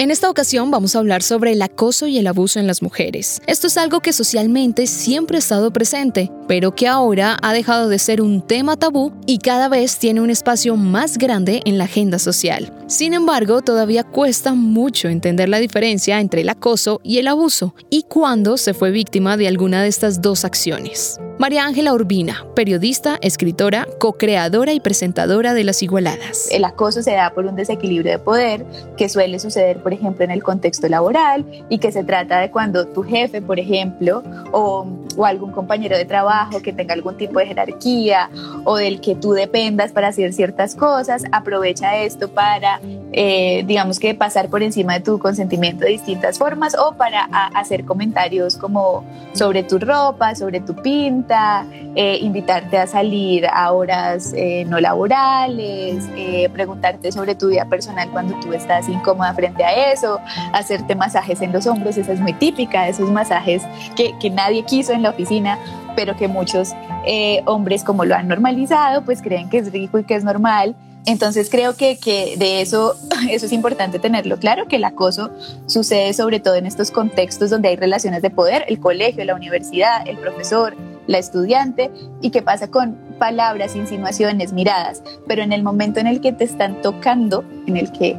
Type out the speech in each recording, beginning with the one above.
En esta ocasión vamos a hablar sobre el acoso y el abuso en las mujeres. Esto es algo que socialmente siempre ha estado presente, pero que ahora ha dejado de ser un tema tabú y cada vez tiene un espacio más grande en la agenda social. Sin embargo, todavía cuesta mucho entender la diferencia entre el acoso y el abuso y cuándo se fue víctima de alguna de estas dos acciones. María Ángela Urbina, periodista, escritora, co-creadora y presentadora de Las Igualadas. El acoso se da por un desequilibrio de poder que suele suceder, por ejemplo, en el contexto laboral y que se trata de cuando tu jefe, por ejemplo, o, o algún compañero de trabajo que tenga algún tipo de jerarquía o del que tú dependas para hacer ciertas cosas, aprovecha esto para, eh, digamos que pasar por encima de tu consentimiento de distintas formas o para hacer comentarios como sobre tu ropa, sobre tu pinta eh, invitarte a salir a horas eh, no laborales, eh, preguntarte sobre tu vida personal cuando tú estás incómoda frente a eso, hacerte masajes en los hombros, esa es muy típica, esos masajes que, que nadie quiso en la oficina, pero que muchos hombres como lo han normalizado, pues creen que es rico y que es normal. Entonces creo que, que, de eso, eso es importante tenerlo claro, que el acoso sucede sobre todo en estos contextos donde hay relaciones de poder, el colegio, la universidad, el profesor, la estudiante y qué pasa con palabras, insinuaciones, miradas, pero en el momento en el que te están tocando, en el que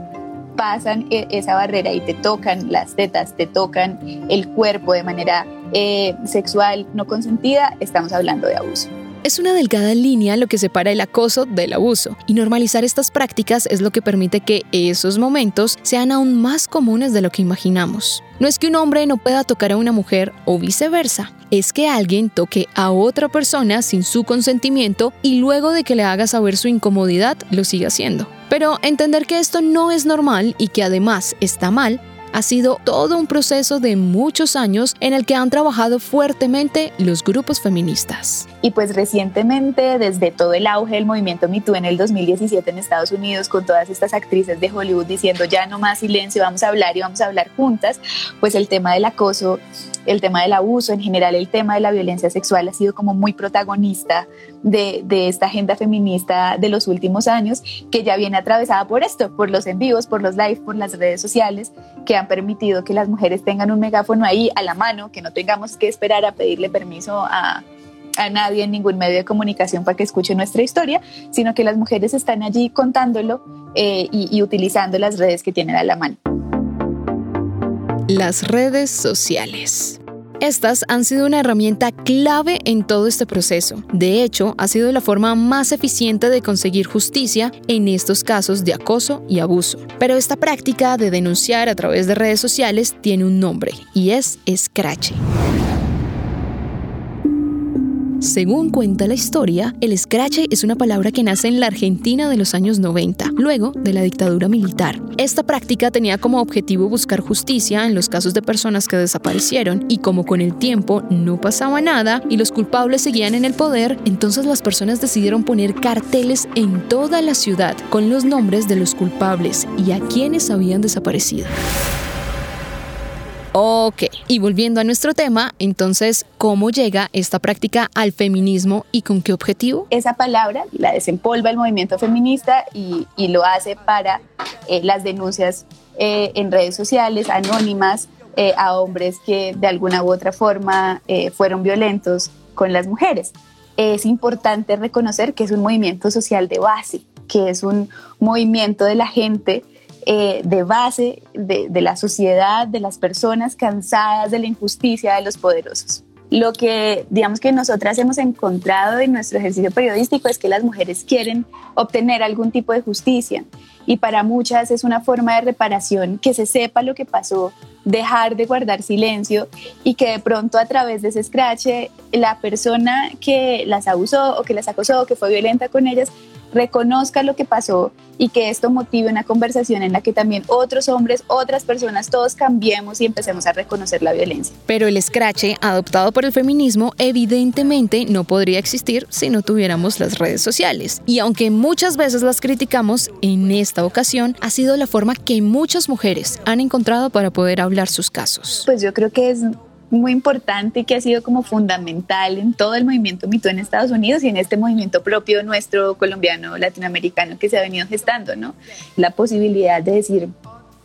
pasan e, esa barrera y te tocan las tetas, te tocan el cuerpo de manera eh, sexual no consentida, estamos hablando de abuso. Es una delgada línea lo que separa el acoso del abuso, y normalizar estas prácticas es lo que permite que esos momentos sean aún más comunes de lo que imaginamos. No es que un hombre no pueda tocar a una mujer o viceversa, es que alguien toque a otra persona sin su consentimiento y luego de que le haga saber su incomodidad lo siga haciendo. Pero entender que esto no es normal y que además está mal ha sido todo un proceso de muchos años en el que han trabajado fuertemente los grupos feministas. Y pues recientemente, desde todo el auge del movimiento Me Too en el 2017 en Estados Unidos, con todas estas actrices de Hollywood diciendo ya no más silencio, vamos a hablar y vamos a hablar juntas, pues el tema del acoso, el tema del abuso, en general el tema de la violencia sexual ha sido como muy protagonista de, de esta agenda feminista de los últimos años, que ya viene atravesada por esto, por los envíos, por los live, por las redes sociales, que han permitido que las mujeres tengan un megáfono ahí a la mano, que no tengamos que esperar a pedirle permiso a, a nadie en ningún medio de comunicación para que escuche nuestra historia, sino que las mujeres están allí contándolo eh, y utilizando las redes que tienen a la mano. Las redes sociales. Estas han sido una herramienta clave en todo este proceso. De hecho, ha sido la forma más eficiente de conseguir justicia en estos casos de acoso y abuso. Pero esta práctica de denunciar a través de redes sociales tiene un nombre y es Scratch. Según cuenta la historia, el scratch es una palabra que nace en la Argentina de los años 90, luego de la dictadura militar. Esta práctica tenía como objetivo buscar justicia en los casos de personas que desaparecieron y como con el tiempo no pasaba nada y los culpables seguían en el poder, entonces las personas decidieron poner carteles en toda la ciudad con los nombres de los culpables y a quienes habían desaparecido. Ok, y volviendo a nuestro tema, entonces, ¿cómo llega esta práctica al feminismo y con qué objetivo? Esa palabra la desempolva el movimiento feminista y, lo hace para eh, las denuncias eh, en redes sociales anónimas eh, a hombres que de alguna u otra forma fueron violentos con las mujeres. Es importante reconocer que es un movimiento social de base, que es un movimiento de la gente eh, de base de, la sociedad, de las personas cansadas de la injusticia de los poderosos. Lo que, digamos que nosotras hemos encontrado en nuestro ejercicio periodístico es que las mujeres quieren obtener algún tipo de justicia y para muchas es una forma de reparación que se sepa lo que pasó, dejar de guardar silencio y que de pronto a través de ese scratch la persona que las abusó o que las acosó o que fue violenta con ellas reconozca lo que pasó y que esto motive una conversación en la que también otros hombres, otras personas, todos cambiemos y empecemos a reconocer la violencia. Pero el escrache, adoptado por el feminismo, evidentemente no podría existir si no tuviéramos las redes sociales. Y aunque muchas veces las criticamos, en esta ocasión ha sido la forma que muchas mujeres han encontrado para poder hablar sus casos. Pues yo creo que es muy importante y que ha sido como fundamental en todo el movimiento mito en Estados Unidos y en este movimiento propio nuestro colombiano latinoamericano que se ha venido gestando, ¿no? La posibilidad de decir,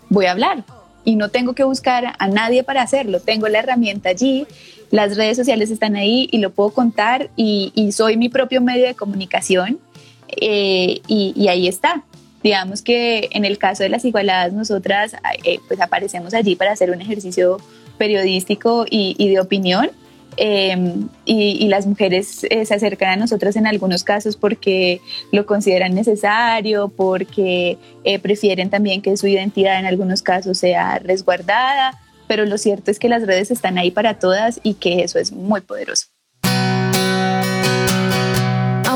voy a hablar y no tengo que buscar a nadie para hacerlo, tengo la herramienta allí, las redes sociales están ahí y lo puedo contar y, soy mi propio medio de comunicación eh, y, ahí está. Digamos que en el caso de las igualadas, nosotras eh, pues aparecemos allí para hacer un ejercicio periodístico y, de opinión. Em, y, las mujeres eh, se acercan a nosotras en algunos casos porque lo consideran necesario, porque eh, prefieren también que su identidad en algunos casos sea resguardada, pero lo cierto es que las redes están ahí para todas y que eso es muy poderoso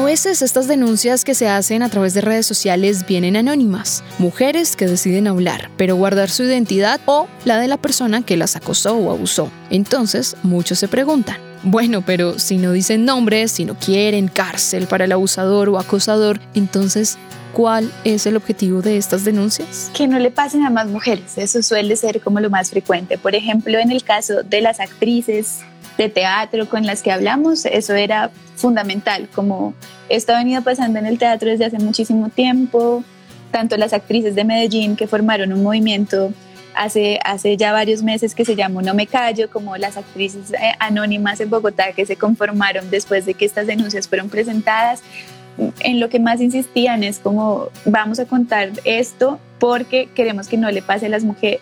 veces estas denuncias que se hacen a través de redes sociales vienen anónimas, mujeres que deciden hablar, pero guardar su identidad o la de la persona que las acosó o abusó. Entonces, muchos se preguntan, bueno, pero si no dicen nombres, si no quieren cárcel para el abusador o acosador, entonces, ¿cuál es el objetivo de estas denuncias? Que no le pasen a más mujeres, eso suele ser como lo más frecuente. Por ejemplo, en el caso de las actrices de teatro con las que hablamos, eso era fundamental, como esto ha venido pasando en el teatro desde hace muchísimo tiempo, tanto las actrices de Medellín que formaron un movimiento hace, hace ya varios meses que se llamó No Me Callo, como las actrices eh, anónimas en Bogotá que se conformaron después de que estas denuncias fueron presentadas, en lo que más insistían es como vamos a contar esto porque queremos que no le pase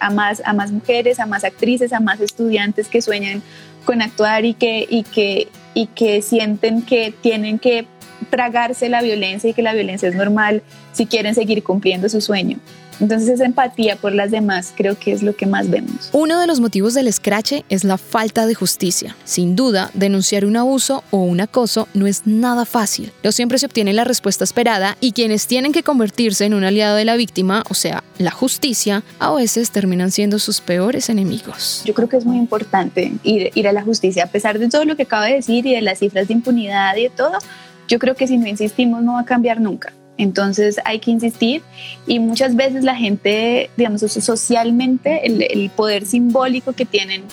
a, más, a más mujeres, a más actrices, a más estudiantes que sueñan con actuar y que, y que, y que sienten que tienen que tragarse la violencia y que la violencia es normal si quieren seguir cumpliendo su sueño. Entonces esa empatía por las demás creo que es lo que más vemos. Uno de los motivos del escrache es la falta de justicia. Sin duda, denunciar un abuso o un acoso no es nada fácil. No siempre se obtiene la respuesta esperada y quienes tienen que convertirse en un aliado de la víctima, o sea, la justicia, a veces terminan siendo sus peores enemigos. Yo creo que es muy importante ir, ir a la justicia, a pesar de todo lo que acaba de decir y de las cifras de impunidad y de todo. Yo creo que si no insistimos no va a cambiar nunca. Entonces hay que insistir y muchas veces la gente, digamos, socialmente el, poder simbólico que tienen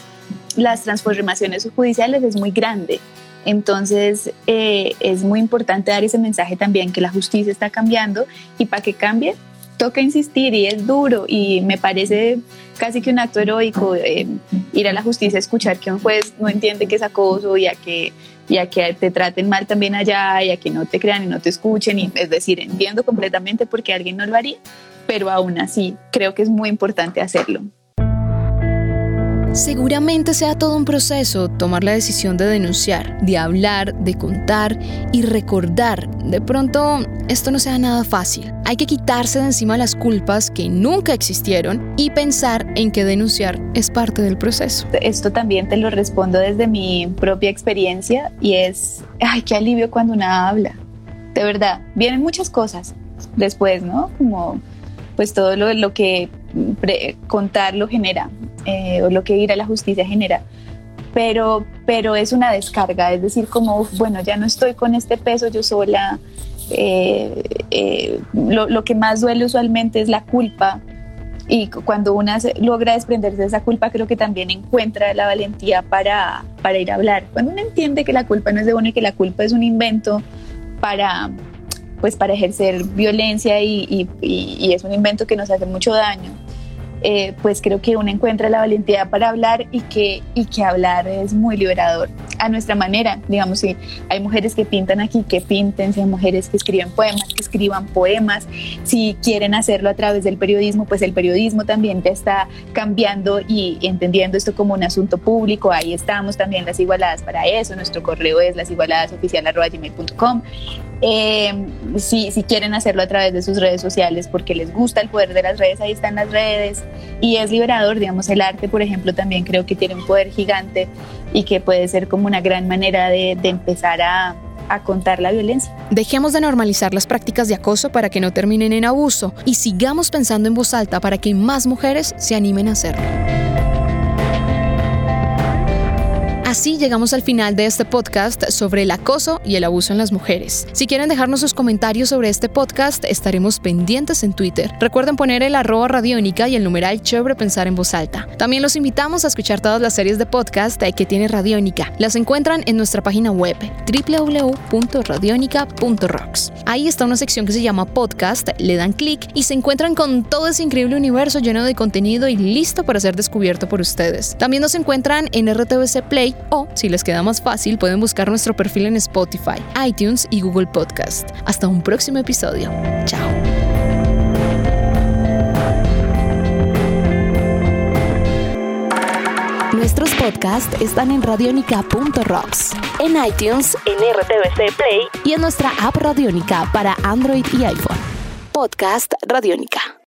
las transformaciones judiciales es muy grande. Entonces eh, es muy importante dar ese mensaje también que la justicia está cambiando y para que cambie toca insistir y es duro y me parece casi que un acto heroico eh, ir a la justicia, escuchar que un juez no entiende que es acoso y a que y a que te traten mal también allá y a que no te crean y no te escuchen. Y, es decir, entiendo completamente por qué alguien no lo haría, pero aún así creo que es muy importante hacerlo. Seguramente sea todo un proceso tomar la decisión de denunciar, de hablar, de contar y recordar. De pronto, esto no sea nada fácil. Hay que quitarse de encima las culpas que nunca existieron y pensar en que denunciar es parte del proceso. Esto también te lo respondo desde mi propia experiencia y es, ay, qué alivio cuando una habla. De verdad, vienen muchas cosas después, ¿no? Como pues todo lo, lo que contar lo genera eh, o lo que ir a la justicia genera. Pero, pero es una descarga, es decir, como, bueno, ya no estoy con este peso yo sola. Eh, eh, lo, lo, que más duele usualmente es la culpa. Y cuando una logra desprenderse de esa culpa, creo que también encuentra la valentía para, para ir a hablar. Cuando uno entiende que la culpa no es de uno y que la culpa es un invento para, pues para ejercer violencia y, y, y, es un invento que nos hace mucho daño, eh, pues creo que uno encuentra la valentía para hablar y que, y que hablar es muy liberador a nuestra manera. Digamos, si hay mujeres que pintan aquí, que pinten, si hay mujeres que escriben poemas, que escriban poemas, si quieren hacerlo a través del periodismo, pues el periodismo también ya está cambiando y entendiendo esto como un asunto público. Ahí estamos también las igualadas para eso. Nuestro correo es lasigualadasoficial.com. Eh, si, si quieren hacerlo a través de sus redes sociales porque les gusta el poder de las redes, ahí están las redes y es liberador, digamos, el arte, por ejemplo, también creo que tiene un poder gigante y que puede ser como una gran manera de, empezar a, a contar la violencia. Dejemos de normalizar las prácticas de acoso para que no terminen en abuso y sigamos pensando en voz alta para que más mujeres se animen a hacerlo. Así llegamos al final de este podcast sobre el acoso y el abuso en las mujeres. Si quieren dejarnos sus comentarios sobre este podcast, estaremos pendientes en Twitter. Recuerden poner el arroba radiónica y el numeral chévere pensar en voz alta. También los invitamos a escuchar todas las series de podcast que tiene Radiónica. Las encuentran en nuestra página web www.radionica.rocks. Ahí está una sección que se llama podcast, le dan clic y se encuentran con todo ese increíble universo lleno de contenido y listo para ser descubierto por ustedes. También nos encuentran en RTVC Play o, si les queda más fácil, pueden buscar nuestro perfil en Spotify, iTunes y Google Podcast. Hasta un próximo episodio. Chao. Nuestros podcasts están en radionica.rocks, en iTunes, en RTVC Play y en nuestra app Radionica para Android y iPhone. Podcast Radionica.